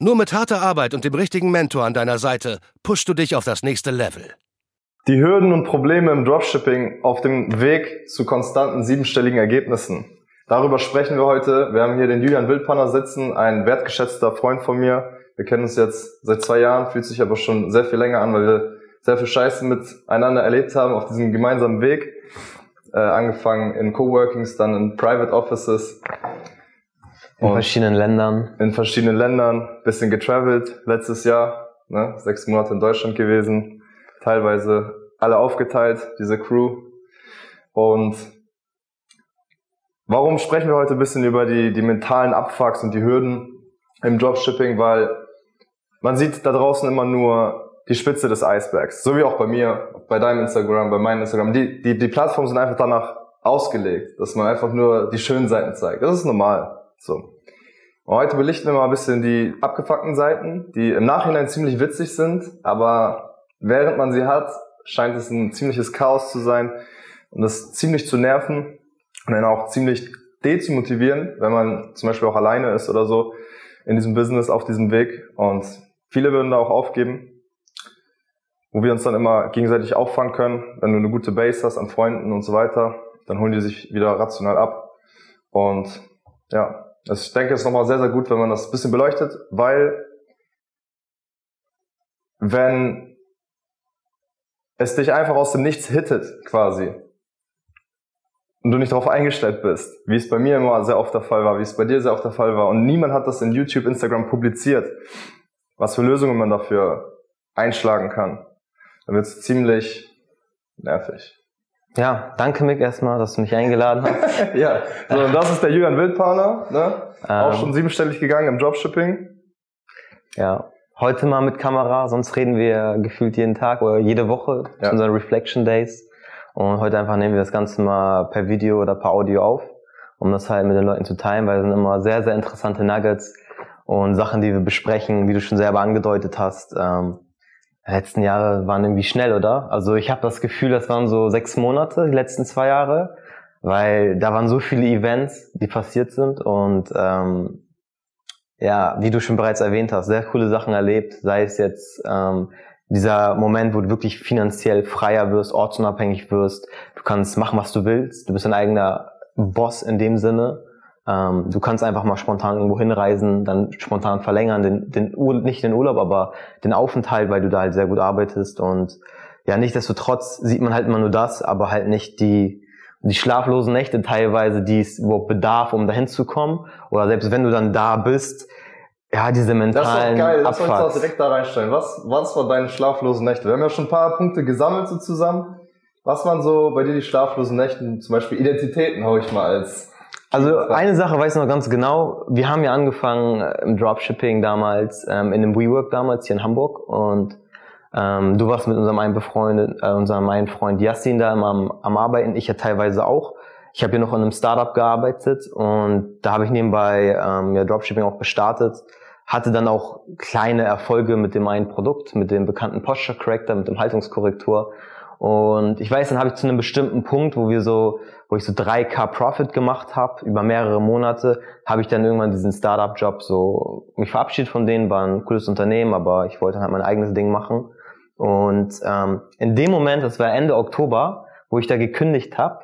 Nur mit harter Arbeit und dem richtigen Mentor an deiner Seite pushst du dich auf das nächste Level. Die Hürden und Probleme im Dropshipping auf dem Weg zu konstanten siebenstelligen Ergebnissen. Darüber sprechen wir heute. Wir haben hier den Julian Wildpanner sitzen, ein wertgeschätzter Freund von mir. Wir kennen uns jetzt seit zwei Jahren, fühlt sich aber schon sehr viel länger an, weil wir sehr viel Scheiße miteinander erlebt haben auf diesem gemeinsamen Weg. Äh, angefangen in Coworkings, dann in Private Offices. In verschiedenen Ländern. In verschiedenen Ländern, bisschen getravelt letztes Jahr, ne? sechs Monate in Deutschland gewesen, teilweise alle aufgeteilt, diese Crew. Und warum sprechen wir heute ein bisschen über die, die mentalen Abfucks und die Hürden im Dropshipping? Weil man sieht da draußen immer nur die Spitze des Eisbergs, so wie auch bei mir, bei deinem Instagram, bei meinem Instagram. Die, die, die Plattformen sind einfach danach ausgelegt, dass man einfach nur die schönen Seiten zeigt. Das ist normal. So. Heute belichten wir mal ein bisschen die abgefuckten Seiten, die im Nachhinein ziemlich witzig sind, aber während man sie hat, scheint es ein ziemliches Chaos zu sein und das ziemlich zu nerven und dann auch ziemlich dezumotivieren, wenn man zum Beispiel auch alleine ist oder so in diesem Business, auf diesem Weg. Und viele würden da auch aufgeben, wo wir uns dann immer gegenseitig auffangen können. Wenn du eine gute Base hast an Freunden und so weiter, dann holen die sich wieder rational ab. Und ja, also ich denke, es ist nochmal sehr, sehr gut, wenn man das ein bisschen beleuchtet, weil wenn es dich einfach aus dem Nichts hittet, quasi, und du nicht darauf eingestellt bist, wie es bei mir immer sehr oft der Fall war, wie es bei dir sehr oft der Fall war, und niemand hat das in YouTube, Instagram publiziert, was für Lösungen man dafür einschlagen kann, dann wird es ziemlich nervig. Ja, danke Mick erstmal, dass du mich eingeladen hast. ja, so, und das ist der Julian Wildpartner, ne? Ähm, auch schon siebenstellig gegangen im Dropshipping. Ja, heute mal mit Kamera, sonst reden wir gefühlt jeden Tag oder jede Woche ja. zu unseren Reflection Days. Und heute einfach nehmen wir das Ganze mal per Video oder per Audio auf, um das halt mit den Leuten zu teilen, weil es sind immer sehr, sehr interessante Nuggets und Sachen, die wir besprechen, wie du schon selber angedeutet hast. Ähm, letzten Jahre waren irgendwie schnell, oder? Also ich habe das Gefühl, das waren so sechs Monate, die letzten zwei Jahre, weil da waren so viele Events, die passiert sind und ähm, ja, wie du schon bereits erwähnt hast, sehr coole Sachen erlebt, sei es jetzt ähm, dieser Moment, wo du wirklich finanziell freier wirst, ortsunabhängig wirst, du kannst machen, was du willst, du bist dein eigener Boss in dem Sinne ähm, du kannst einfach mal spontan irgendwo hinreisen, dann spontan verlängern, den, den Ur nicht den Urlaub, aber den Aufenthalt, weil du da halt sehr gut arbeitest. Und ja, nichtsdestotrotz sieht man halt immer nur das, aber halt nicht die, die schlaflosen Nächte teilweise, die es überhaupt bedarf, um dahin zu kommen. Oder selbst wenn du dann da bist, ja, diese mentalen Das ist geil, lass uns das direkt da reinstellen. Was, was waren deine schlaflosen Nächte? Wir haben ja schon ein paar Punkte gesammelt so zusammen. Was waren so bei dir die schlaflosen Nächte? Zum Beispiel Identitäten hau ich mal als also eine Sache weiß ich noch ganz genau. Wir haben ja angefangen äh, im Dropshipping damals, ähm, in einem WeWork damals hier in Hamburg und ähm, du warst mit unserem einen befreundet, äh, unserem einen Freund Yassin da immer am, am Arbeiten, ich ja teilweise auch. Ich habe hier noch in einem Startup gearbeitet und da habe ich nebenbei ähm, ja, Dropshipping auch gestartet. Hatte dann auch kleine Erfolge mit dem einen Produkt, mit dem bekannten Posture Corrector, mit dem Haltungskorrektur. Und ich weiß, dann habe ich zu einem bestimmten Punkt, wo wir so wo ich so 3K Profit gemacht habe über mehrere Monate, habe ich dann irgendwann diesen Startup-Job so mich verabschiedet von denen, war ein cooles Unternehmen, aber ich wollte halt mein eigenes Ding machen. Und ähm, in dem Moment, das war Ende Oktober, wo ich da gekündigt habe,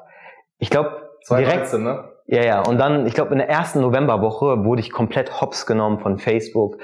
ich glaube direkt, ne? Ja, ja. Und dann, ich glaube, in der ersten Novemberwoche wurde ich komplett hops genommen von Facebook.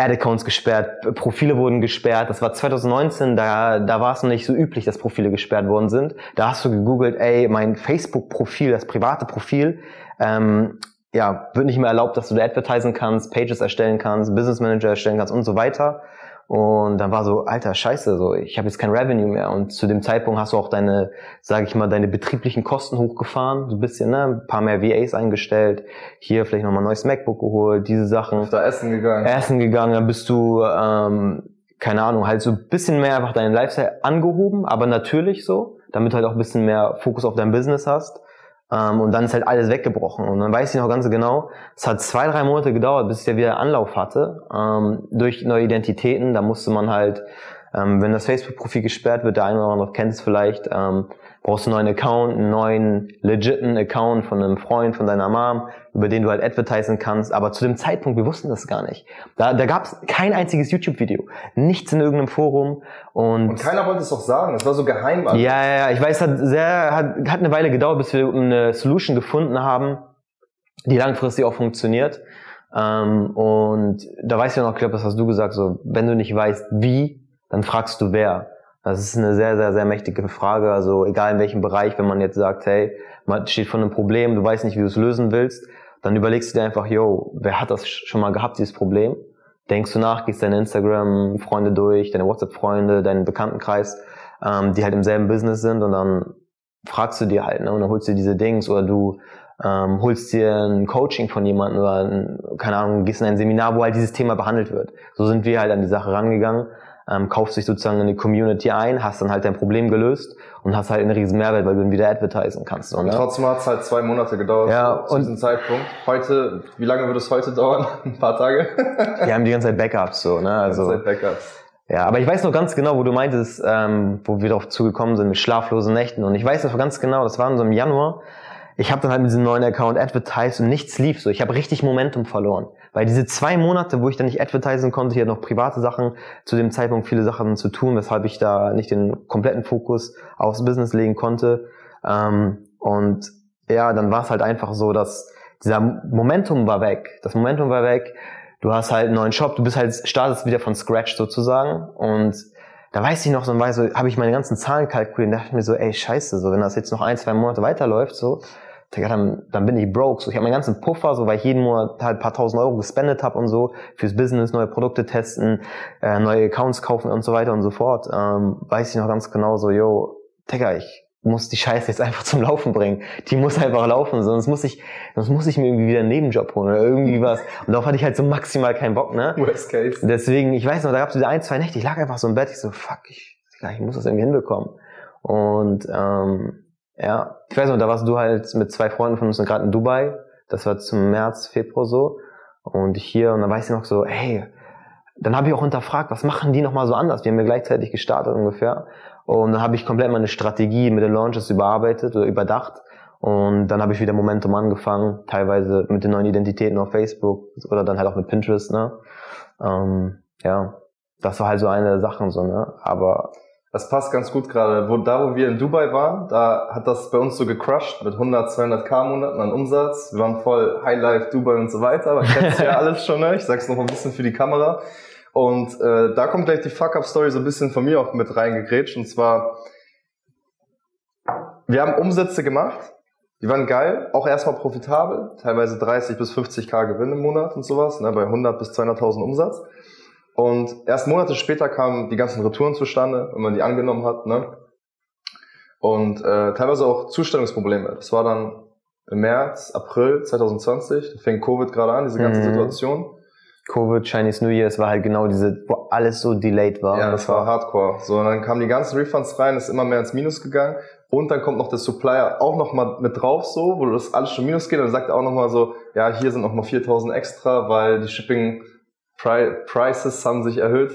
Ad-Accounts gesperrt, Profile wurden gesperrt. Das war 2019, da, da war es noch nicht so üblich, dass Profile gesperrt worden sind. Da hast du gegoogelt, ey, mein Facebook-Profil, das private Profil, ähm, ja, wird nicht mehr erlaubt, dass du da advertisen kannst, Pages erstellen kannst, Business Manager erstellen kannst und so weiter. Und dann war so, alter Scheiße, so ich habe jetzt kein Revenue mehr. Und zu dem Zeitpunkt hast du auch deine, sage ich mal, deine betrieblichen Kosten hochgefahren, so ein bisschen, ne, ein paar mehr VAs eingestellt, hier vielleicht nochmal ein neues MacBook geholt, diese Sachen. Da essen gegangen? Essen gegangen, dann bist du ähm, keine Ahnung, halt so ein bisschen mehr einfach deinen Lifestyle angehoben, aber natürlich so, damit du halt auch ein bisschen mehr Fokus auf dein Business hast. Ähm, und dann ist halt alles weggebrochen. Und dann weiß ich noch ganz genau, es hat zwei, drei Monate gedauert, bis ich ja wieder Anlauf hatte. Ähm, durch neue Identitäten, da musste man halt, ähm, wenn das Facebook-Profil gesperrt wird, der eine oder andere kennt es vielleicht, ähm, brauchst du einen neuen Account, einen neuen legiten Account von einem Freund, von deiner Mom, über den du halt advertisen kannst. Aber zu dem Zeitpunkt, wir wussten das gar nicht. Da, da gab es kein einziges YouTube-Video, nichts in irgendeinem Forum. Und, Und keiner wollte es auch sagen, das war so geheim. ja, ja, ja, ich weiß, hat sehr, hat, hat eine Weile gedauert, bis wir eine Solution gefunden haben, die langfristig auch funktioniert. Ähm, und da weiß ich noch, ich glaube, das hast du gesagt, so, wenn du nicht weißt, wie, dann fragst du wer. Das ist eine sehr, sehr, sehr mächtige Frage. Also egal in welchem Bereich, wenn man jetzt sagt, hey, man steht vor einem Problem, du weißt nicht, wie du es lösen willst, dann überlegst du dir einfach, yo, wer hat das schon mal gehabt, dieses Problem? Denkst du nach, gehst deine Instagram-Freunde durch, deine WhatsApp-Freunde, deinen Bekanntenkreis, ähm, die halt im selben Business sind und dann fragst du dir halt, ne, und dann holst du dir diese Dings oder du ähm, holst dir ein Coaching von jemandem oder ein, keine Ahnung, gehst in ein Seminar, wo halt dieses Thema behandelt wird. So sind wir halt an die Sache rangegangen ähm, kaufst dich sozusagen in die Community ein, hast dann halt dein Problem gelöst und hast halt einen riesen Mehrwert, weil du dann wieder advertisen kannst. So, ne? Trotzdem hat es halt zwei Monate gedauert Ja, zu und- diesem Zeitpunkt. Heute, wie lange wird es heute dauern? Ein paar Tage? Die haben die ganze Zeit Backups so, ne? Also Seit Backups. ja, aber ich weiß noch ganz genau, wo du meintest, ähm, wo wir darauf zugekommen sind mit schlaflosen Nächten und ich weiß noch ganz genau, das war in so im Januar. Ich habe dann halt mit diesem neuen Account advertised und nichts lief so. Ich habe richtig Momentum verloren. Weil diese zwei Monate, wo ich dann nicht advertisen konnte, hatte noch private Sachen, zu dem Zeitpunkt viele Sachen zu tun, weshalb ich da nicht den kompletten Fokus aufs Business legen konnte. Ähm, und ja, dann war es halt einfach so, dass dieser Momentum war weg. Das Momentum war weg. Du hast halt einen neuen Shop, du bist halt, startest wieder von Scratch sozusagen. Und da weiß ich noch, so, so habe ich meine ganzen Zahlen kalkuliert und dachte mir so, ey, scheiße, so wenn das jetzt noch ein, zwei Monate weiterläuft, so, dann, dann bin ich broke. So, ich habe meinen ganzen Puffer, so weil ich jeden Monat halt ein paar tausend Euro gespendet habe und so, fürs Business, neue Produkte testen, äh, neue Accounts kaufen und so weiter und so fort. Ähm, weiß ich noch ganz genau so, yo, Digga, ich muss die Scheiße jetzt einfach zum Laufen bringen. Die muss einfach laufen, sonst muss ich, sonst muss ich mir irgendwie wieder einen Nebenjob holen oder irgendwie was. Und darauf hatte ich halt so maximal keinen Bock, ne? Worst case. Deswegen, ich weiß noch, da gab es diese ein, zwei Nächte, ich lag einfach so im Bett, ich so, fuck, ich, ich muss das irgendwie hinbekommen. Und ähm, ja, ich weiß noch, da warst du halt mit zwei Freunden von uns gerade in Dubai. Das war zum März, Februar so. Und ich hier, und dann weiß ich noch so, hey, dann habe ich auch hinterfragt, was machen die nochmal so anders? Wir haben ja gleichzeitig gestartet ungefähr. Und dann habe ich komplett meine Strategie mit den Launches überarbeitet oder überdacht. Und dann habe ich wieder Momentum angefangen, teilweise mit den neuen Identitäten auf Facebook oder dann halt auch mit Pinterest, ne? Ähm, ja, das war halt so eine der Sachen so, ne? Aber Das passt ganz gut gerade. Wo, da, wo wir in Dubai waren, da hat das bei uns so gecrushed mit 100, 200k Monaten an Umsatz. Wir waren voll Highlife, Dubai und so weiter. Aber kennst ja alles schon, ne? Ich sag's noch ein bisschen für die Kamera. Und äh, da kommt gleich die Fuck-Up-Story so ein bisschen von mir auch mit reingegrätscht. Und zwar, wir haben Umsätze gemacht. Die waren geil, auch erstmal profitabel, teilweise 30 bis 50k Gewinn im Monat und sowas, ne, bei 100 bis 200.000 Umsatz. Und erst Monate später kamen die ganzen Retouren zustande, wenn man die angenommen hat, ne? Und äh, teilweise auch Zustellungsprobleme. Das war dann im März, April 2020, da fing Covid gerade an, diese ganze Mhm. Situation. Covid, Chinese New Year, es war halt genau diese, wo alles so delayed war. Ja, das war hardcore. So, und dann kamen die ganzen Refunds rein, ist immer mehr ins Minus gegangen. Und dann kommt noch der Supplier auch noch mal mit drauf, so, wo das alles schon Minus geht. Und dann sagt er auch noch mal so, ja, hier sind noch mal 4000 extra, weil die Shipping Prices haben sich erhöht.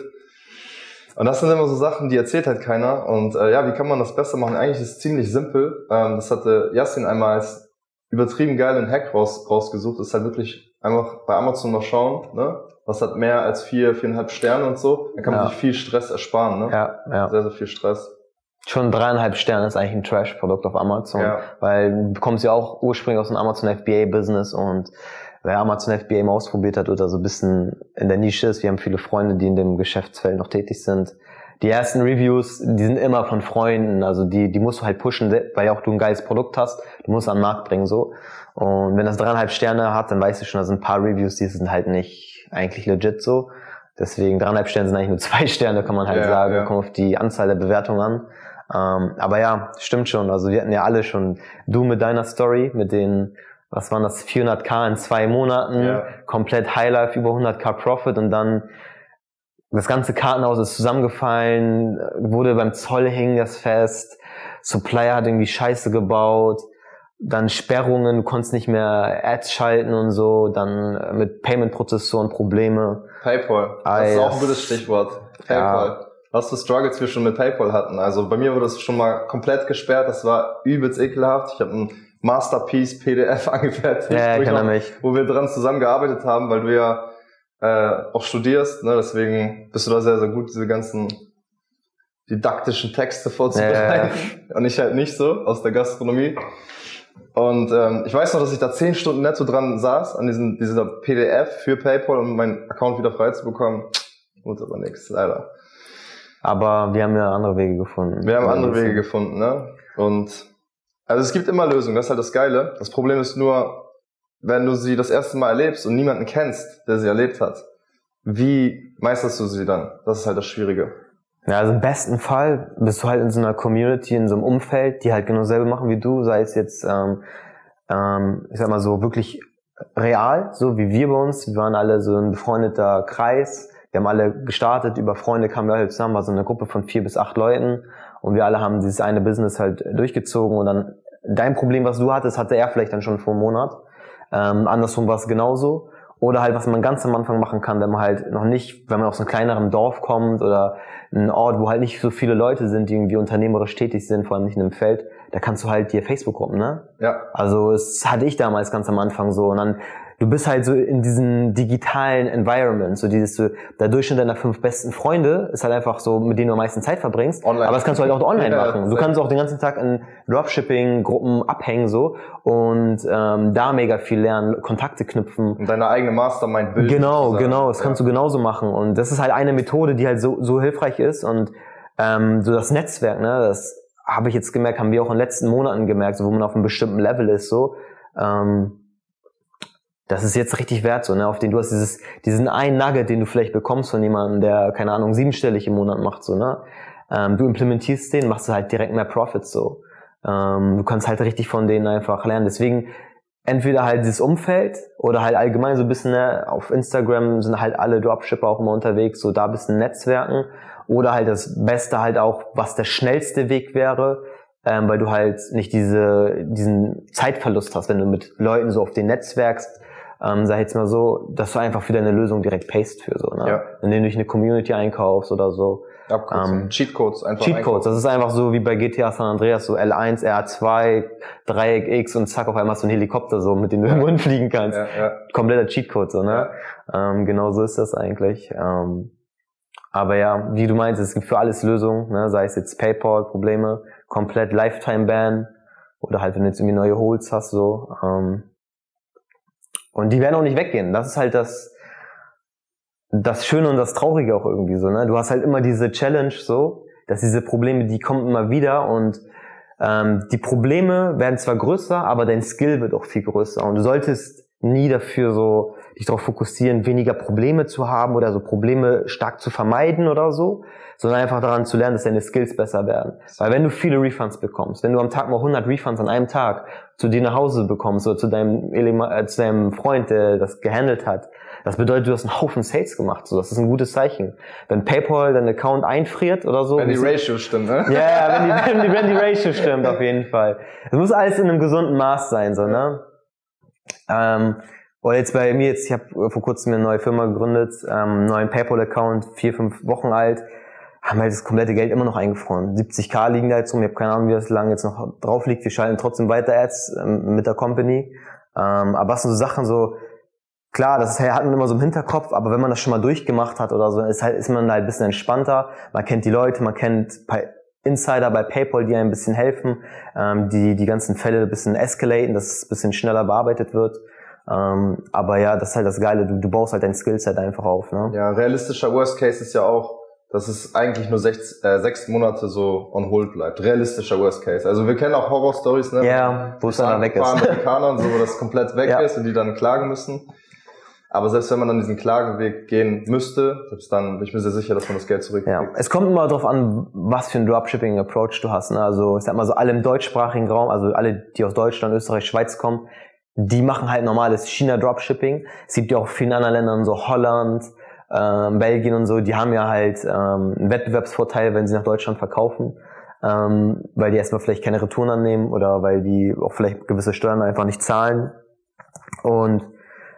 Und das sind immer so Sachen, die erzählt halt keiner. Und äh, ja, wie kann man das besser machen? Eigentlich ist es ziemlich simpel. Ähm, das hatte Yassin einmal als übertrieben geilen Hack raus, rausgesucht. Das ist halt wirklich einfach bei Amazon mal schauen, ne? Was hat mehr als vier, viereinhalb Sterne und so. Dann kann man Ja. sich viel Stress ersparen, ne? Ja, ja. Sehr, sehr viel Stress. Schon dreieinhalb Sterne ist eigentlich ein Trash-Produkt auf Amazon. Ja. Weil du bekommst ja auch ursprünglich aus dem Amazon FBA-Business und wer Amazon FBA mal ausprobiert hat oder so ein bisschen in der Nische ist, wir haben viele Freunde, die in dem Geschäftsfeld noch tätig sind. Die ersten Reviews, die sind immer von Freunden, also die, die musst du halt pushen, weil auch du ein geiles Produkt hast, du musst es am Markt bringen, so. Und wenn das dreieinhalb Sterne hat, dann weißt du schon, da sind ein paar Reviews, die sind halt nicht eigentlich legit so. Deswegen dreieinhalb Sterne sind eigentlich nur zwei Sterne, kann man halt Ja, sagen, ja. kommt auf die Anzahl der Bewertungen an. Ähm, aber ja, stimmt schon. Also wir hatten ja alle schon, du mit deiner Story, mit den, was waren das, 400k in zwei Monaten, Ja. komplett Highlife, über 100k Profit und dann das ganze Kartenhaus ist zusammengefallen, wurde beim Zoll hing das fest, Supplier hat irgendwie Scheiße gebaut, dann Sperrungen, du konntest nicht mehr Ads schalten und so, dann mit Payment-Prozessoren Probleme. PayPal, das ist auch ein gutes Stichwort. PayPal. Ja. Was für Struggles wir schon mit PayPal hatten. Also bei mir wurde das schon mal komplett gesperrt, das war übelst ekelhaft. Ich habe ein Masterpiece PDF angefertigt, ja, ja, wo, mich. wo wir dran zusammengearbeitet haben, weil du ja äh, auch studierst, ne? deswegen bist du da sehr, sehr gut, diese ganzen didaktischen Texte vorzubereiten. Ja, Und ich halt nicht so aus der Gastronomie. Und ähm, ich weiß noch, dass ich da zehn Stunden netto dran saß, an diesem, dieser PDF für PayPal, um meinen Account wieder frei zu bekommen. Aber nichts, leider. Aber wir haben ja andere Wege gefunden. Wir haben andere Wege gefunden, ne? Und also es gibt immer Lösungen, das ist halt das Geile. Das Problem ist nur, wenn du sie das erste Mal erlebst und niemanden kennst, der sie erlebt hat, wie meisterst du sie dann? Das ist halt das Schwierige. Ja, also im besten Fall bist du halt in so einer Community, in so einem Umfeld, die halt genau selber machen wie du, sei es jetzt, ähm, ähm, ich sag mal so, wirklich real, so wie wir bei uns. Wir waren alle so ein befreundeter Kreis. Wir haben alle gestartet, über Freunde kamen wir halt zusammen, war so eine Gruppe von vier bis acht Leuten und wir alle haben dieses eine Business halt durchgezogen und dann dein Problem, was du hattest, hatte er vielleicht dann schon vor einem Monat. Ähm, andersrum war es genauso. Oder halt, was man ganz am Anfang machen kann, wenn man halt noch nicht, wenn man aus einem kleineren Dorf kommt oder ein Ort, wo halt nicht so viele Leute sind, die irgendwie unternehmerisch tätig sind, vor allem nicht in einem Feld, da kannst du halt dir Facebook-Gruppen, ne? Ja. Also es hatte ich damals ganz am Anfang so. Und dann du bist halt so in diesem digitalen Environment, so dieses, so, der Durchschnitt deiner fünf besten Freunde ist halt einfach so, mit denen du am meisten Zeit verbringst. Online. Aber das kannst du halt auch online ja, machen. Du kannst auch den ganzen Tag in Dropshipping-Gruppen abhängen so und ähm, da mega viel lernen, Kontakte knüpfen. Und deine eigene Mastermind bilden. Genau, genau, das kannst ja. du genauso machen. Und das ist halt eine Methode, die halt so, so hilfreich ist und ähm, so das Netzwerk, ne, das habe ich jetzt gemerkt, haben wir auch in den letzten Monaten gemerkt, so wo man auf einem bestimmten Level ist, so ähm, das ist jetzt richtig wert, so, ne, auf den du hast dieses, diesen einen Nugget, den du vielleicht bekommst von jemandem, der, keine Ahnung, siebenstellig im Monat macht, so, ne, ähm, du implementierst den, machst du halt direkt mehr Profits, so. Ähm, du kannst halt richtig von denen einfach lernen. Deswegen, entweder halt dieses Umfeld oder halt allgemein so ein bisschen, ne, auf Instagram sind halt alle Dropshipper auch immer unterwegs, so da ein bisschen Netzwerken oder halt das Beste halt auch, was der schnellste Weg wäre, ähm, weil du halt nicht diese, diesen Zeitverlust hast, wenn du mit Leuten so auf den netzwerkst, ähm, sag ich jetzt mal so, dass du einfach für deine Lösung direkt paste für so, ne? Ja. Indem du dich eine Community einkaufst oder so. Ähm, Cheatcodes einfach. Cheatcodes, das ist einfach so wie bei GTA San Andreas, so L1, R2, Dreieck X und zack, auf einmal hast du einen Helikopter so, mit dem du irgendwo hinfliegen kannst. Ja, ja. Kompletter Cheatcode, so, ne? Ja. Ähm, genau so ist das eigentlich. Ähm, aber ja, wie du meinst, es gibt für alles Lösungen, ne? sei es jetzt PayPal-Probleme, komplett Lifetime-Ban oder halt, wenn du jetzt irgendwie neue Holds hast, so. Ähm, und die werden auch nicht weggehen. Das ist halt das, das Schöne und das Traurige auch irgendwie so. Ne? Du hast halt immer diese Challenge so, dass diese Probleme, die kommen immer wieder und ähm, die Probleme werden zwar größer, aber dein Skill wird auch viel größer. Und du solltest nie dafür so dich darauf fokussieren, weniger Probleme zu haben oder so Probleme stark zu vermeiden oder so, sondern einfach daran zu lernen, dass deine Skills besser werden. Weil wenn du viele Refunds bekommst, wenn du am Tag mal 100 Refunds an einem Tag zu dir nach Hause bekommst oder zu deinem, äh, zu deinem Freund, der das gehandelt hat, das bedeutet, du hast einen Haufen Sales gemacht. So, das ist ein gutes Zeichen. Wenn PayPal deinen Account einfriert oder so. Wenn die Ratio stimmt, ne? Ja, yeah, wenn, die, wenn, die, Ratio stimmt, auf jeden Fall. Es muss alles in einem gesunden Maß sein, so, ne? Ähm, oder jetzt bei mir jetzt, ich habe vor kurzem eine neue Firma gegründet, ähm, neuen PayPal-Account, vier, fünf Wochen alt haben halt das komplette Geld immer noch eingefroren. 70k liegen da jetzt rum, ich habe keine Ahnung, wie das lange jetzt noch drauf liegt. Wir schalten trotzdem weiter Ads ähm, mit der Company. Ähm, aber was sind so Sachen so, klar, das ist, hat man immer so im Hinterkopf, aber wenn man das schon mal durchgemacht hat oder so, ist, halt, ist man halt ein bisschen entspannter. Man kennt die Leute, man kennt Insider bei PayPal, die einem ein bisschen helfen, ähm, die die ganzen Fälle ein bisschen escalaten, dass es ein bisschen schneller bearbeitet wird. Ähm, aber ja, das ist halt das Geile, du, du baust halt dein Skillset einfach auf. Ne? Ja, realistischer Worst Case ist ja auch, dass es eigentlich nur sechs, äh, sechs Monate so on hold bleibt. Realistischer Worst Case. Also wir kennen auch Horror-Stories, ne? Ja, wo es dann weg ist. Amerikanern, so, wo das komplett weg ja. ist und die dann klagen müssen. Aber selbst wenn man dann diesen Klagenweg gehen müsste, selbst dann bin ich mir sehr sicher, dass man das Geld zurückkriegt. Ja. Es kommt immer darauf an, was für ein Dropshipping-Approach du hast. Ne? Also ich sag mal so, alle im deutschsprachigen Raum, also alle, die aus Deutschland, Österreich, Schweiz kommen, die machen halt normales China-Dropshipping. Es gibt ja auch vielen anderen Ländern, so Holland, ähm, Belgien und so, die haben ja halt ähm, einen Wettbewerbsvorteil, wenn sie nach Deutschland verkaufen, ähm, weil die erstmal vielleicht keine Retouren annehmen oder weil die auch vielleicht gewisse Steuern einfach nicht zahlen. Und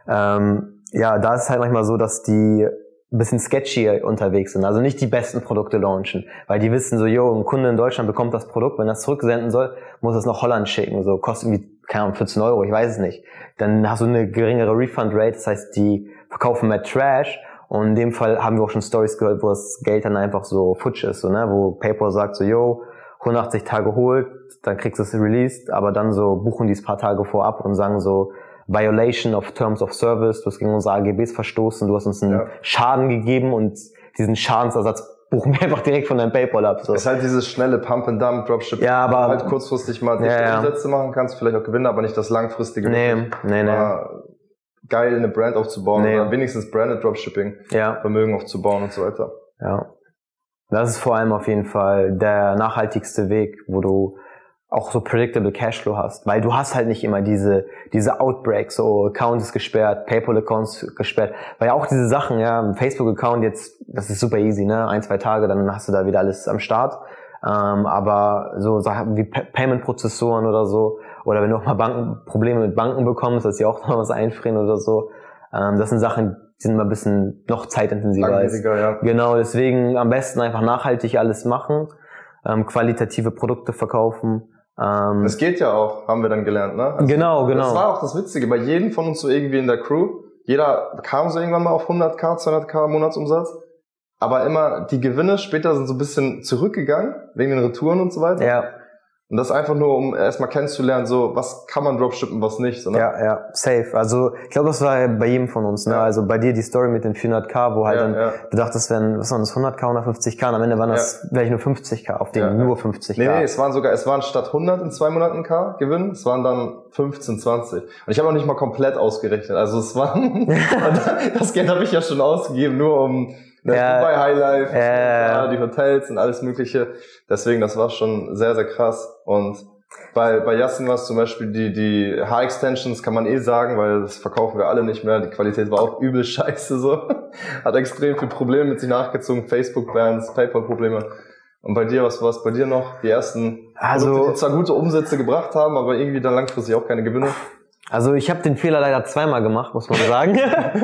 ähm, ja, da ist es halt manchmal so, dass die ein bisschen sketchy unterwegs sind, also nicht die besten Produkte launchen, weil die wissen so, yo, ein Kunde in Deutschland bekommt das Produkt, wenn er es zurücksenden soll, muss es nach Holland schicken, so kostet irgendwie, keine Ahnung, 14 Euro, ich weiß es nicht. Dann hast du eine geringere Refund-Rate, das heißt, die verkaufen mehr Trash und in dem Fall haben wir auch schon Stories gehört, wo das Geld dann einfach so futsch ist, so, ne, wo PayPal sagt so, yo, 180 Tage holt, dann kriegst du es released, aber dann so buchen die es paar Tage vorab und sagen so, Violation of Terms of Service, du hast gegen unsere AGBs verstoßen, du hast uns einen ja. Schaden gegeben und diesen Schadensersatz buchen wir einfach direkt von deinem Paypal ab. So. ist halt dieses schnelle Pump and Dump Dropship, ja, aber halt kurzfristig mal ja, ja. Umsätze machen kannst, vielleicht auch Gewinne, aber nicht das langfristige. Nee, nee, nee. Geil, eine Brand aufzubauen nee. oder wenigstens Branded Dropshipping, ja. Vermögen aufzubauen und so weiter. Ja. Das ist vor allem auf jeden Fall der nachhaltigste Weg, wo du auch so predictable Cashflow hast, weil du hast halt nicht immer diese diese Outbreaks, so Account ist gesperrt, PayPal Account gesperrt, weil auch diese Sachen, ja, Facebook Account jetzt, das ist super easy, ne, ein zwei Tage, dann hast du da wieder alles am Start, ähm, aber so Sachen wie Payment Prozessoren oder so, oder wenn du auch mal Banken Probleme mit Banken bekommst, dass sie auch noch was einfrieren oder so, ähm, das sind Sachen, die sind immer ein bisschen noch zeitintensiver. Als, ja. Genau, deswegen am besten einfach nachhaltig alles machen, ähm, qualitative Produkte verkaufen ähm, das geht ja auch, haben wir dann gelernt, ne? Also genau, genau. Das war auch das Witzige, bei jedem von uns so irgendwie in der Crew, jeder kam so irgendwann mal auf 100k, 200k Monatsumsatz, aber immer die Gewinne später sind so ein bisschen zurückgegangen, wegen den Retouren und so weiter. Ja. Und das einfach nur, um erstmal kennenzulernen, so was kann man dropshippen, was nicht. So, ne? Ja, ja, safe. Also ich glaube, das war bei jedem von uns. Ne? Ja. Also bei dir die Story mit den 400k, wo halt ja, dann ja. du dachtest, wenn was waren das 100k, 150k, und am Ende waren das ja. vielleicht nur 50k, auf denen nur 50k. Nee, nee, es waren sogar, es waren statt 100 in zwei Monaten k Gewinn, es waren dann 15, 20. Und ich habe auch nicht mal komplett ausgerechnet. Also es waren, das Geld habe ich ja schon ausgegeben, nur um Ne, ja. Dubai Highlife, ja. ja, die Hotels und alles mögliche. Deswegen, das war schon sehr, sehr krass. Und bei, bei Yassin war es zum Beispiel die, die Haar-Extensions, kann man eh sagen, weil das verkaufen wir alle nicht mehr. Die Qualität war auch übel scheiße so. Hat extrem viel Probleme mit sich nachgezogen. Facebook-Bands, PayPal-Probleme. Und bei dir, was war es bei dir noch? Die ersten also, Produkte, die zwar gute Umsätze gebracht haben, aber irgendwie dann langfristig auch keine Gewinne? Also ich habe den Fehler leider zweimal gemacht, muss man sagen.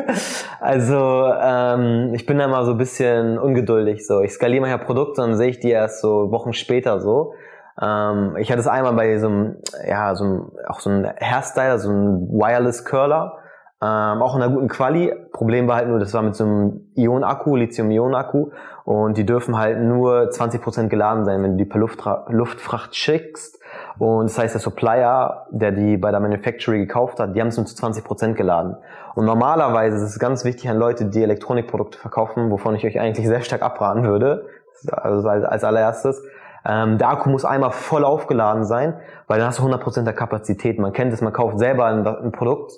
also ähm, ich bin da mal so ein bisschen ungeduldig. So, ich skaliere mal ja Produkte, dann sehe ich die erst so Wochen später so. Ähm, ich hatte es einmal bei so einem, ja, so einem, auch so ein Hairstyler, so ein Wireless Curler, ähm, auch in einer guten Quali. Problem war halt nur, das war mit so einem Ion-Akku, Lithium-Ionen-Akku und die dürfen halt nur 20% geladen sein, wenn du die per Luftfra Luftfracht schickst und das heißt, der Supplier, der die bei der Manufactory gekauft hat, die haben es nur zu 20 Prozent geladen. Und normalerweise ist es ganz wichtig an Leute, die Elektronikprodukte verkaufen, wovon ich euch eigentlich sehr stark abraten würde, also als, als allererstes. Ähm, der Akku muss einmal voll aufgeladen sein, weil dann hast du 100 Prozent der Kapazität. Man kennt es, man kauft selber ein, ein Produkt,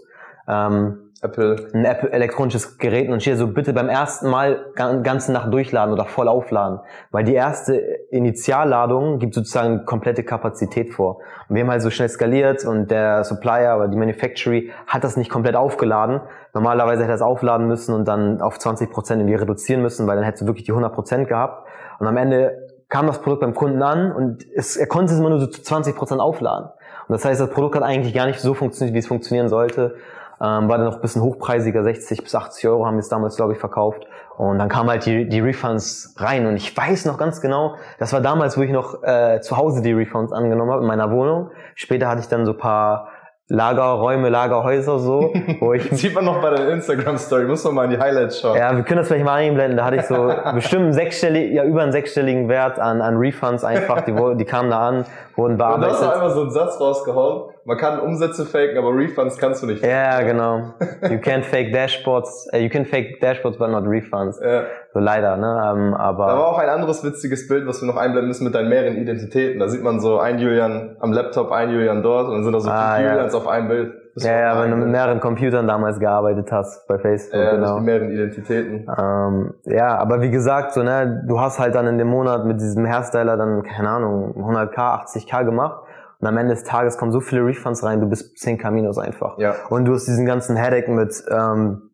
ähm, Apple. Ein Apple elektronisches Gerät und steht so bitte beim ersten Mal ganze Nacht durchladen oder voll aufladen. Weil die erste Initialladung gibt sozusagen komplette Kapazität vor. Und wir haben halt so schnell skaliert und der Supplier oder die Manufactory hat das nicht komplett aufgeladen. Normalerweise hätte er es aufladen müssen und dann auf 20 Prozent irgendwie reduzieren müssen, weil dann hättest du wirklich die 100 Prozent gehabt. Und am Ende kam das Produkt beim Kunden an und es, er konnte es immer nur so zu 20 Prozent aufladen. Und das heißt, das Produkt hat eigentlich gar nicht so funktioniert, wie es funktionieren sollte. Ähm, war dann noch ein bisschen hochpreisiger, 60 bis 80 Euro haben wir es damals, glaube ich, verkauft. Und dann kamen halt die, die Refunds rein. Und ich weiß noch ganz genau, das war damals, wo ich noch äh, zu Hause die Refunds angenommen habe in meiner Wohnung. Später hatte ich dann so paar Lagerräume, Lagerhäuser so, wo ich sieht man noch bei der Instagram Story, muss man mal in die Highlights schauen. Ja, wir können das vielleicht mal einblenden. Da hatte ich so bestimmt einen sechsstelligen, ja über einen sechsstelligen Wert an an Refunds einfach, die die kamen da an, wurden bearbeitet. Und da hast du einfach so einen Satz rausgehauen. Man kann Umsätze faken, aber Refunds kannst du nicht. Ja, yeah, genau. You can't fake dashboards, uh, you can fake dashboards, but not refunds. Ja. So leider, ne? Um, aber. Da war auch ein anderes witziges Bild, was wir noch einblenden müssen mit deinen mehreren Identitäten. Da sieht man so ein Julian am Laptop, ein Julian dort und dann sind da so ah, viele Julians auf einem Bild. ja, ja, wenn du mit mehreren Computern damals gearbeitet hast bei Facebook, ja, genau. Die mehreren Identitäten. Ähm, ja, aber wie gesagt, so, ne, du hast halt dann in dem Monat mit diesem Hairstyler dann, keine Ahnung, 100k, 80k gemacht und am Ende des Tages kommen so viele Refunds rein, du bist 10k minus einfach. Ja. Und du hast diesen ganzen Headache mit, ähm,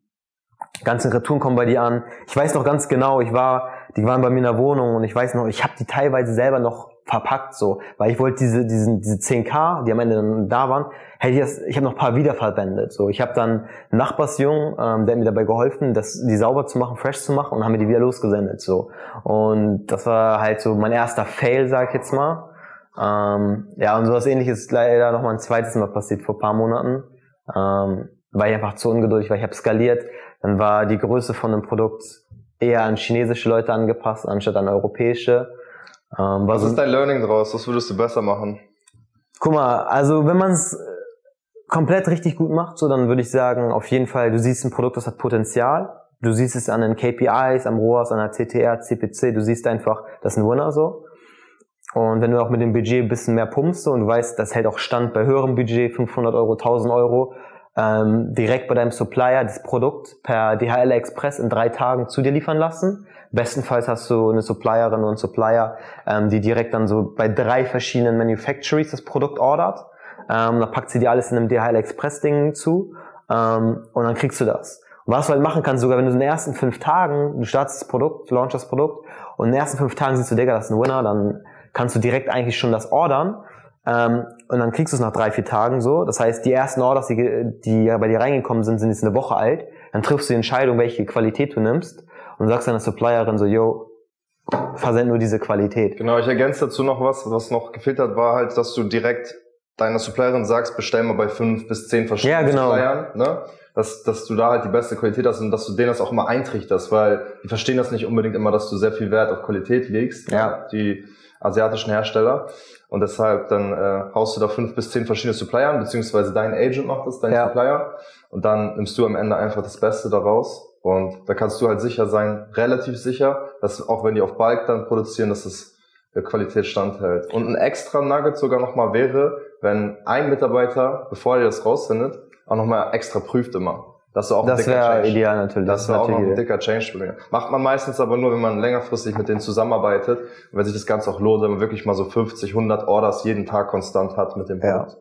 ganzen Retouren kommen bei dir an. Ich weiß noch ganz genau, ich war, die waren bei mir in der Wohnung und ich weiß noch, ich habe die teilweise selber noch verpackt so, weil ich wollte diese diesen diese 10k, die am Ende dann da waren, hätte ich das, ich habe noch ein paar wiederverwendet. So, ich habe dann einen Nachbarsjungen, ähm, der hat mir dabei geholfen, das die sauber zu machen, fresh zu machen und haben mir die wieder losgesendet so. Und das war halt so mein erster Fail, sag ich jetzt mal. Ähm, ja, und sowas ähnliches ist leider noch mal ein zweites Mal passiert vor paar Monaten. Ähm, war ich einfach zu ungeduldig, weil ich habe skaliert. Dann war die Größe von dem Produkt eher an chinesische Leute angepasst, anstatt an europäische. Ähm, was ist dein Learning draus? Was würdest du besser machen? Guck mal, also wenn man es komplett richtig gut macht, so dann würde ich sagen, auf jeden Fall, du siehst ein Produkt, das hat Potenzial. Du siehst es an den KPIs, am ROAS, an der CTR, CPC, du siehst einfach, das ist ein Winner so. Und wenn du auch mit dem Budget ein bisschen mehr pumpst und du weißt, das hält auch Stand bei höherem Budget, 500 Euro, 1000 Euro, ähm, direkt bei deinem Supplier das Produkt per DHL Express in drei Tagen zu dir liefern lassen. Bestenfalls hast du eine Supplierin und Supplier, ähm, die direkt dann so bei drei verschiedenen Manufactories das Produkt ordert. Ähm, da packt sie dir alles in einem DHL Express Ding zu ähm, und dann kriegst du das. Und was du halt machen kannst, sogar wenn du in den ersten fünf Tagen, du startest das Produkt, du launchst das Produkt und in den ersten fünf Tagen siehst du, Digga, das ist ein Winner, dann kannst du direkt eigentlich schon das ordern ähm, und dann kriegst du es nach drei, vier Tagen so. Das heißt, die ersten Orders, die, die bei dir reingekommen sind, sind jetzt eine Woche alt. Dann triffst du die Entscheidung, welche Qualität du nimmst und sagst deiner Supplierin so, yo, versend nur diese Qualität. Genau, ich ergänze dazu noch was, was noch gefehlt hat, war halt, dass du direkt deiner Supplierin sagst, bestell mal bei fünf bis zehn verschiedenen ja, genau. Suppliern, ne? Dass, dass du da halt die beste Qualität hast und dass du denen das auch immer eintrichterst, weil die verstehen das nicht unbedingt immer, dass du sehr viel Wert auf Qualität legst. Ja. Die asiatischen Hersteller. Und deshalb dann äh, haust du da fünf bis zehn verschiedene Supplier an, beziehungsweise dein Agent macht das, dein ja. Supplier. Und dann nimmst du am Ende einfach das Beste daraus. Und da kannst du halt sicher sein, relativ sicher, dass auch wenn die auf Bulk dann produzieren, dass es der Qualität standhält. Und ein extra Nugget sogar nochmal wäre, wenn ein Mitarbeiter, bevor er das raussendet, auch nochmal extra prüft immer. Das ist auch das wäre ideal natürlich. Das, das wäre auch noch ein dicker Change. Macht man meistens aber nur, wenn man längerfristig mit denen zusammenarbeitet und wenn sich das Ganze auch lohnt, wenn man wirklich mal so 50, 100 Orders jeden Tag konstant hat mit dem Produkt.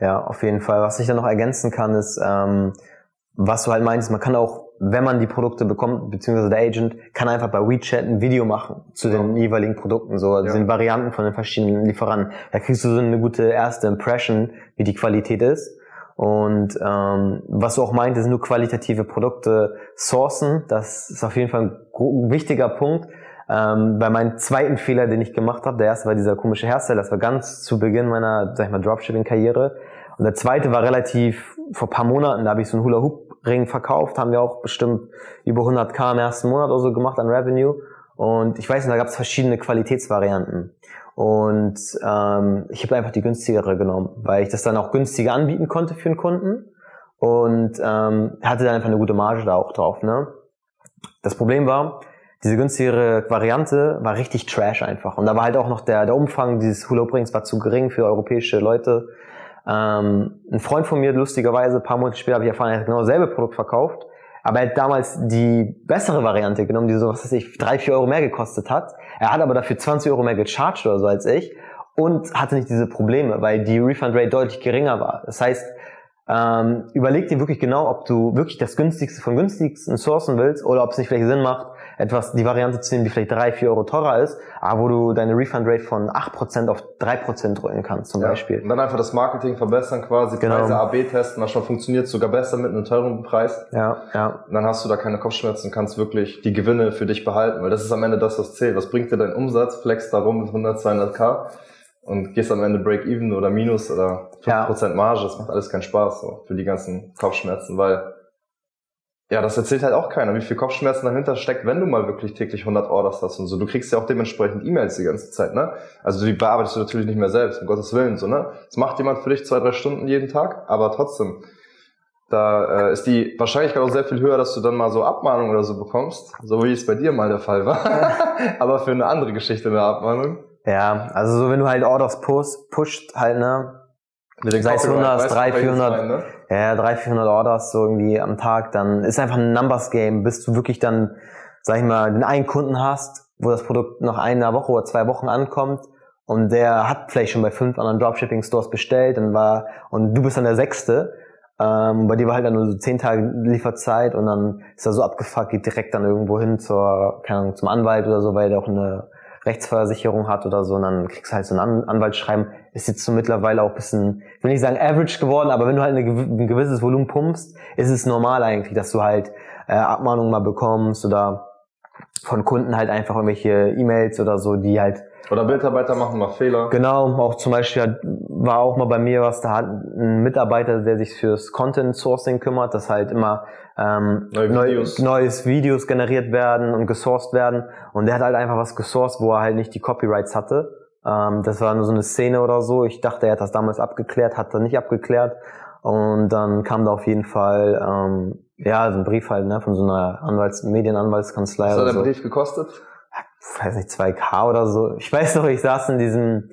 Ja, ja auf jeden Fall. Was ich dann noch ergänzen kann, ist, ähm, was du halt meinst, man kann auch, wenn man die Produkte bekommt, beziehungsweise der Agent, kann einfach bei WeChat ein Video machen zu ja. den jeweiligen Produkten, so also ja. den Varianten von den verschiedenen Lieferanten. Da kriegst du so eine gute erste Impression, wie die Qualität ist. Und ähm, was du auch meintest, nur qualitative Produkte sourcen, das ist auf jeden Fall ein wichtiger Punkt. Ähm, bei meinem zweiten Fehler, den ich gemacht habe, der erste war dieser komische Hersteller, das war ganz zu Beginn meiner, sag ich mal, Dropshipping-Karriere. Und der zweite war relativ vor paar Monaten, da habe ich so einen Hula-Hoop-Ring verkauft, haben wir auch bestimmt über 100k im ersten Monat oder so gemacht an Revenue. Und ich weiß nicht, da gab es verschiedene Qualitätsvarianten. Und ähm, ich habe einfach die günstigere genommen, weil ich das dann auch günstiger anbieten konnte für den Kunden und ähm, hatte dann einfach eine gute Marge da auch drauf. Ne? Das Problem war, diese günstigere Variante war richtig trash einfach. Und da war halt auch noch der, der Umfang dieses Hula Rings war zu gering für europäische Leute. Ähm, ein Freund von mir, lustigerweise, ein paar Monate später habe ich erfahren, er hat genau dasselbe Produkt verkauft aber er hat damals die bessere Variante genommen, die so, was weiß ich, drei, vier Euro mehr gekostet hat. Er hat aber dafür 20 Euro mehr gecharged oder so als ich und hatte nicht diese Probleme, weil die Refund Rate deutlich geringer war. Das heißt, ähm, überleg dir wirklich genau, ob du wirklich das günstigste von günstigsten sourcen willst oder ob es nicht vielleicht Sinn macht, etwas, die Variante zu nehmen, die vielleicht drei, vier Euro teurer ist, aber wo du deine Refund Rate von acht Prozent auf drei Prozent drücken kannst, zum ja. Beispiel. Und dann einfach das Marketing verbessern quasi, genau. Preise AB testen, manchmal funktioniert sogar besser mit einem teuren Preis. Ja, ja. Und dann hast du da keine Kopfschmerzen, kannst wirklich die Gewinne für dich behalten, weil das ist am Ende das, was zählt. Was bringt dir dein Umsatz? Flex darum mit 100, 200k und gehst am Ende Break-Even oder Minus oder 5% ja. Marge. Das macht alles keinen Spaß so, für die ganzen Kopfschmerzen, weil ja, das erzählt halt auch keiner, wie viel Kopfschmerzen dahinter steckt, wenn du mal wirklich täglich 100 Orders hast und so. Du kriegst ja auch dementsprechend E-Mails die ganze Zeit, ne? Also die bearbeitest du natürlich nicht mehr selbst, um Gottes Willen, so, ne? Das macht jemand für dich zwei, drei Stunden jeden Tag, aber trotzdem, da äh, ist die Wahrscheinlichkeit auch sehr viel höher, dass du dann mal so Abmahnungen oder so bekommst, so wie es bei dir mal der Fall war. aber für eine andere Geschichte eine Abmahnung. Ja, also so wenn du halt Orders push, pusht halt, ne? Mit den sei es 100, 300, 400, rein, ne? ja, 300, 400 Orders so irgendwie am Tag, dann ist einfach ein Numbers Game, bis du wirklich dann, sag ich mal, den einen Kunden hast, wo das Produkt noch eine Woche oder zwei Wochen ankommt und der hat vielleicht schon bei fünf anderen Dropshipping Stores bestellt und war, und du bist dann der Sechste, Ähm, bei dir war halt dann nur so zehn Tage Lieferzeit und dann ist er so abgefuckt, geht direkt dann irgendwo hin zur, keine Ahnung, zum Anwalt oder so, weil der auch eine Rechtsversicherung hat oder so und dann kriegst du halt so ein An Anwaltsschreiben. Ist jetzt so mittlerweile auch ein bisschen, will nicht sagen average geworden, aber wenn du halt eine, ein gewisses Volumen pumpst, ist es normal eigentlich, dass du halt äh, Abmahnungen mal bekommst oder von Kunden halt einfach irgendwelche E-Mails oder so, die halt Oder Mitarbeiter machen mal Fehler. Genau, auch zum Beispiel war auch mal bei mir was, da hat ein Mitarbeiter, der sich fürs Content Sourcing kümmert, dass halt immer ähm, Neue neu- Videos. neues Videos generiert werden und gesourced werden und der hat halt einfach was gesourced, wo er halt nicht die Copyrights hatte. Ähm, das war nur so eine Szene oder so. Ich dachte, er hat das damals abgeklärt, hat er nicht abgeklärt und dann kam da auf jeden Fall ähm, ja so ein Brief halt ne, von so einer Anwalts Medienanwaltskanzlei Was hat der so Brief gekostet? Weiß nicht, 2K oder so. Ich weiß noch, ich saß in diesem,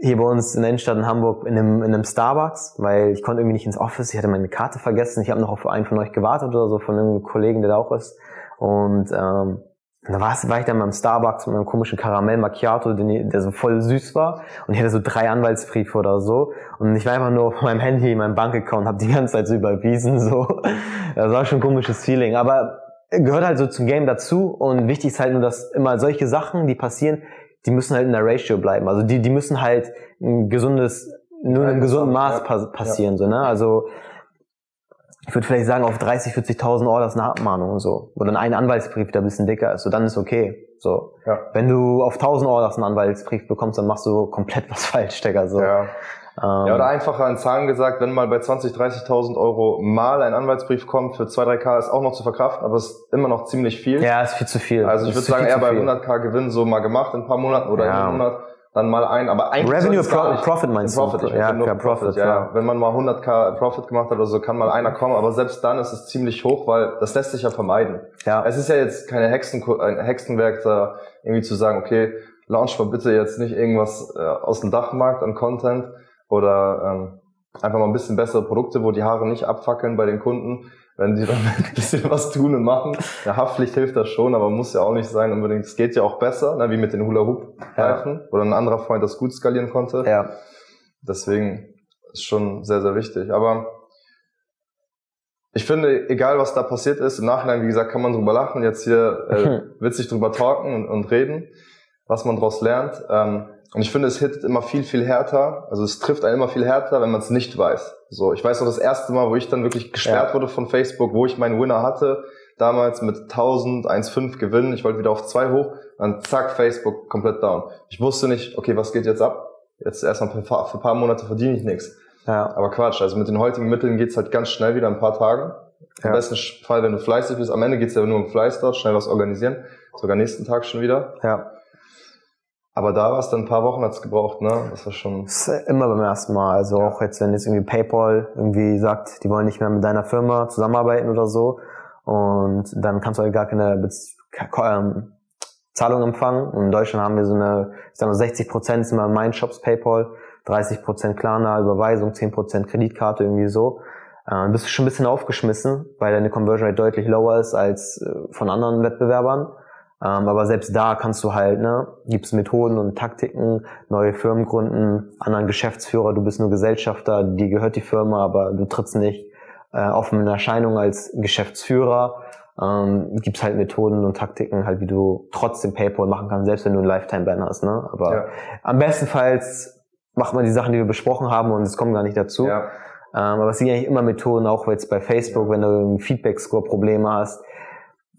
hier bei uns in der Innenstadt in Hamburg in einem, in einem Starbucks, weil ich konnte irgendwie nicht ins Office, ich hatte meine Karte vergessen, ich habe noch auf einen von euch gewartet oder so, von einem Kollegen, der da auch ist. Und ähm, da war, war ich dann beim Starbucks mit einem komischen Karamell Macchiato, den, der so voll süß war. Und ich hatte so drei Anwaltsbriefe oder so. Und ich war einfach nur auf meinem Handy, in meinem Bankaccount, habe die ganze Zeit so überwiesen. So. Das war schon ein komisches Feeling. Aber gehört halt so zum Game dazu. Und wichtig ist halt nur, dass immer solche Sachen, die passieren, die müssen halt in der Ratio bleiben. Also die, die müssen halt ein gesundes, nur in einem gesunden Maß Ja. pas passieren. So, ne? Also ich würde vielleicht sagen, auf 30, 40.000 Orders eine Abmahnung und so. Oder ein Anwaltsbrief, der ein bisschen dicker ist. So, dann ist okay. So. Ja. Wenn du auf 1000 Orders einen Anwaltsbrief bekommst, dann machst du komplett was falsch, Digga. So. Ja. Ähm, ja, oder einfacher in Zahlen gesagt, wenn mal bei 20.000, 30.000 Euro mal ein Anwaltsbrief kommt, für 2, 3K ist auch noch zu verkraften, aber es ist immer noch ziemlich viel. ja, ist viel zu viel. Also ich würde sagen, eher bei viel. 100k Gewinn so mal gemacht in ein paar Monaten oder Ja. in einem Monat dann mal ein, aber eigentlich Revenue Pro- Profit meinst du? Profit, ich Ja, nur Profit, Profit, ja. ja. Wenn man mal 100k Profit gemacht hat oder so, kann mal einer kommen, aber selbst dann ist es ziemlich hoch, weil das lässt sich ja vermeiden. Ja. Es ist ja jetzt keine Hexen, ein Hexenwerk da irgendwie zu sagen, okay, launch mal bitte jetzt nicht irgendwas äh, aus dem Dachmarkt an Content oder ähm, einfach mal ein bisschen bessere Produkte, wo die Haare nicht abfackeln bei den Kunden, wenn die dann ein bisschen was tun und machen. Ja, Haftpflicht hilft das schon, aber muss ja auch nicht sein unbedingt. Es geht ja auch besser, ne, wie mit den Hula-Hoop-Reifen, wo dann ein anderer Freund das gut skalieren konnte. ja. Deswegen ist schon sehr, sehr wichtig. Aber ich finde, egal was da passiert ist, im Nachhinein, wie gesagt, kann man drüber lachen, jetzt hier äh, witzig drüber talken und, und reden, was man daraus lernt. Ähm, und ich finde, es hittet immer viel, viel härter. Also es trifft einen immer viel härter, wenn man es nicht weiß. So, ich weiß noch das erste Mal, wo ich dann wirklich gesperrt Ja. wurde von Facebook, wo ich meinen Winner hatte, damals mit 1000, 1,5 Gewinn. Ich wollte wieder auf 2 hoch, dann zack, Facebook komplett down. Ich wusste nicht, okay, was geht jetzt ab? Jetzt erstmal für, für ein paar Monate verdiene ich nichts. ja. Aber Quatsch, also mit den heutigen Mitteln geht's halt ganz schnell wieder in ein paar Tagen. Im Ja. besten Fall, wenn du fleißig bist. Am Ende geht's ja nur um Fleiß dort, schnell was organisieren. Sogar nächsten Tag schon wieder. ja. Aber da war es dann ein paar Wochen hat's gebraucht, ne? Das war schon. Das ist immer beim ersten Mal. Also Ja. auch jetzt, wenn jetzt irgendwie PayPal irgendwie sagt, die wollen nicht mehr mit deiner Firma zusammenarbeiten oder so. Und dann kannst du halt gar keine Bez ähm, Zahlung empfangen. Und in Deutschland haben wir so eine, ich sag mal, 60 Prozent sind bei meinen Shops PayPal, 30 Prozent Klarna, Überweisung, 10 Prozent Kreditkarte, irgendwie so. Äh, bist du schon ein bisschen aufgeschmissen, weil deine Conversion Rate deutlich lower ist als äh, von anderen Wettbewerbern. Ähm, aber selbst da kannst du halt, ne, gibt's Methoden und Taktiken, neue Firmen gründen, anderen Geschäftsführer, du bist nur Gesellschafter, dir gehört die Firma, aber du trittst nicht äh, offen in Erscheinung als Geschäftsführer. Ähm, gibt's halt Methoden und Taktiken, halt, wie du trotzdem PayPal machen kannst, selbst wenn du einen Lifetime-Ban hast, ne? Aber Ja. am bestenfalls macht man die Sachen, die wir besprochen haben und es kommt gar nicht dazu. Ja. Ähm, aber es sind eigentlich immer Methoden, auch jetzt bei Facebook, wenn du ein Feedback-Score-Probleme hast,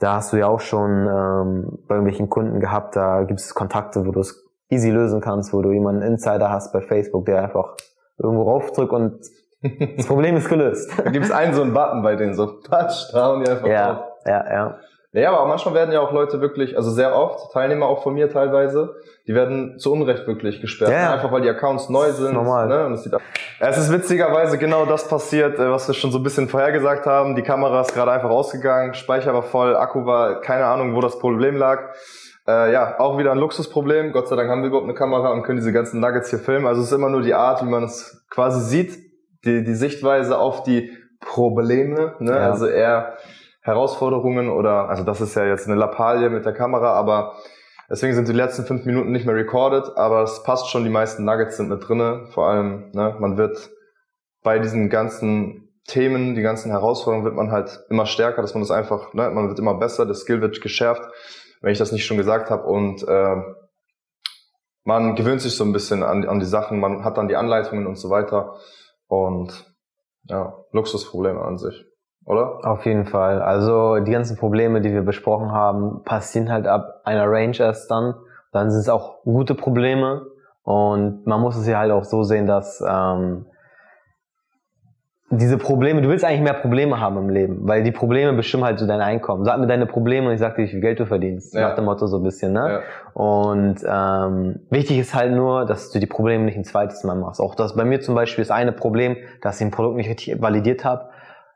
da hast du ja auch schon ähm, bei irgendwelchen Kunden gehabt, da gibt es Kontakte, wo du es easy lösen kannst, wo du jemanden Insider hast bei Facebook, der einfach irgendwo raufdrückt und das Problem ist gelöst. Da gibt's einen so einen Button bei denen, so Touch, da haben die einfach drauf. ja, ja, ja. Ja, aber manchmal werden ja auch Leute wirklich, also sehr oft, Teilnehmer auch von mir teilweise, die werden zu Unrecht wirklich gesperrt. Ja, ja. Einfach weil die Accounts neu sind. normal. Ne? Und es, sieht, es ist witzigerweise genau das passiert, äh, was wir schon so ein bisschen vorhergesagt haben. Die Kamera ist gerade einfach ausgegangen, Speicher war voll, Akku war, keine Ahnung, wo das Problem lag. Äh, ja, auch wieder ein Luxusproblem. Gott sei Dank haben wir überhaupt eine Kamera und können diese ganzen Nuggets hier filmen. Also es ist immer nur die Art, wie man es quasi sieht, die, die Sichtweise auf die Probleme. Ne? Ja. Also eher Herausforderungen oder, also das ist ja jetzt eine Lappalie mit der Kamera, aber deswegen sind die letzten fünf Minuten nicht mehr recorded, aber es passt schon, die meisten Nuggets sind mit drinne. Vor allem, ne, man wird bei diesen ganzen Themen, die ganzen Herausforderungen wird man halt immer stärker, dass man das einfach, ne, man wird immer besser, das Skill wird geschärft, wenn ich das nicht schon gesagt habe. Und äh, man gewöhnt sich so ein bisschen an, an die Sachen, man hat dann die Anleitungen und so weiter. Und ja, Luxusprobleme an sich, oder? Auf jeden Fall. Also die ganzen Probleme, die wir besprochen haben, passieren halt ab einer Range erst dann. Dann sind es auch gute Probleme und man muss es ja halt auch so sehen, dass ähm, diese Probleme, du willst eigentlich mehr Probleme haben im Leben, weil die Probleme bestimmen halt so dein Einkommen. Sag mir deine Probleme und ich sag dir, wie viel Geld du verdienst. Ja. Nach dem Motto so ein bisschen, ne? Ja. Und ähm, wichtig ist halt nur, dass du die Probleme nicht ein zweites Mal machst. Auch das bei mir zum Beispiel ist eine Problem, dass ich ein Produkt nicht richtig validiert habe.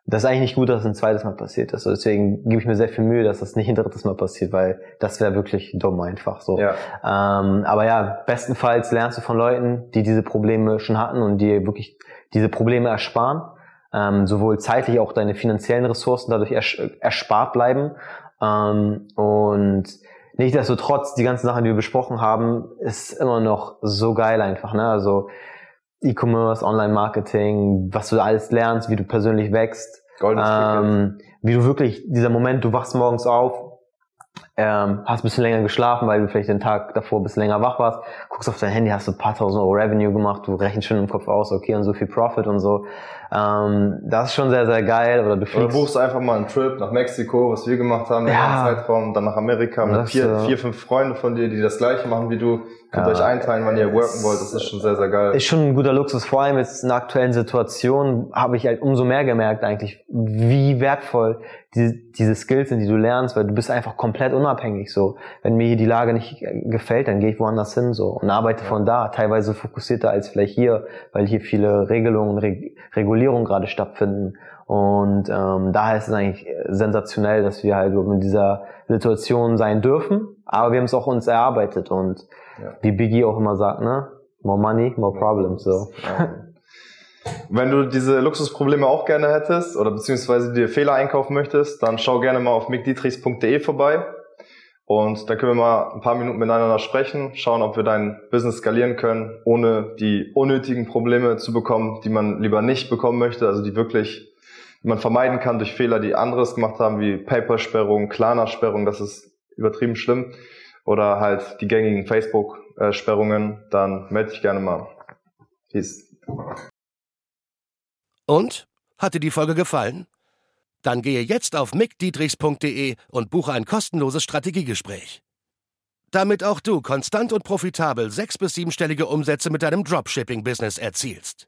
Das ist eigentlich nicht gut, dass es ein zweites Mal passiert ist. Also deswegen gebe ich mir sehr viel Mühe, dass das nicht ein drittes Mal passiert, weil das wäre wirklich dumm einfach so. Ja. Ähm, aber ja, bestenfalls lernst du von Leuten, die diese Probleme schon hatten und die wirklich diese Probleme ersparen ähm, sowohl zeitlich auch deine finanziellen Ressourcen dadurch ers erspart bleiben. Ähm, und nichtsdestotrotz, die ganzen Sachen, die wir besprochen haben, ist immer noch so geil einfach. Ne? Also E-Commerce, Online-Marketing, was du alles lernst, wie du persönlich wächst. Ähm, wie du wirklich, dieser Moment, du wachst morgens auf, ähm, hast ein bisschen länger geschlafen, weil du vielleicht den Tag davor ein bisschen länger wach warst, guckst auf dein Handy, hast du ein paar tausend Euro Revenue gemacht, du rechnest schon im Kopf aus, okay, und so viel Profit und so. Ähm, das ist schon sehr, sehr geil. Oder du. Oder buchst einfach mal einen Trip nach Mexiko, was wir gemacht haben, ja. im Zeitraum, dann nach Amerika mit vier, vier, fünf Freunde von dir, die das gleiche machen wie du. Könnt ja, euch einteilen, wann ihr worken wollt. Das ist schon sehr, sehr geil. Ist schon ein guter Luxus. Vor allem jetzt in der aktuellen Situation habe ich halt umso mehr gemerkt eigentlich, wie wertvoll diese, diese Skills sind, die du lernst, weil du bist einfach komplett unabhängig so. Wenn mir hier die Lage nicht gefällt, dann gehe ich woanders hin so und arbeite ja. von da, teilweise fokussierter als vielleicht hier, weil hier viele Regelungen, Reg Regulierungen gerade stattfinden. Und ähm, daher ist es eigentlich sensationell, dass wir halt in dieser Situation sein dürfen, aber wir haben es auch uns erarbeitet und ja. wie Biggie auch immer sagt, ne? More money, more problems. So. Wenn du diese Luxusprobleme auch gerne hättest oder beziehungsweise dir Fehler einkaufen möchtest, dann schau gerne mal auf mickdietrichs.de vorbei und da können wir mal ein paar Minuten miteinander sprechen, schauen, ob wir dein Business skalieren können, ohne die unnötigen Probleme zu bekommen, die man lieber nicht bekommen möchte, also die wirklich man vermeiden kann durch Fehler, die anderes gemacht haben, wie Paper-Sperrung, Klarna-Sperrung, das ist übertrieben schlimm, oder halt die gängigen Facebook-Sperrungen, dann melde dich gerne mal. Peace. Und? Hat dir die Folge gefallen? Dann gehe jetzt auf mickdietrichs.de und buche ein kostenloses Strategiegespräch. Damit auch du konstant und profitabel sechs- bis siebenstellige Umsätze mit deinem Dropshipping-Business erzielst.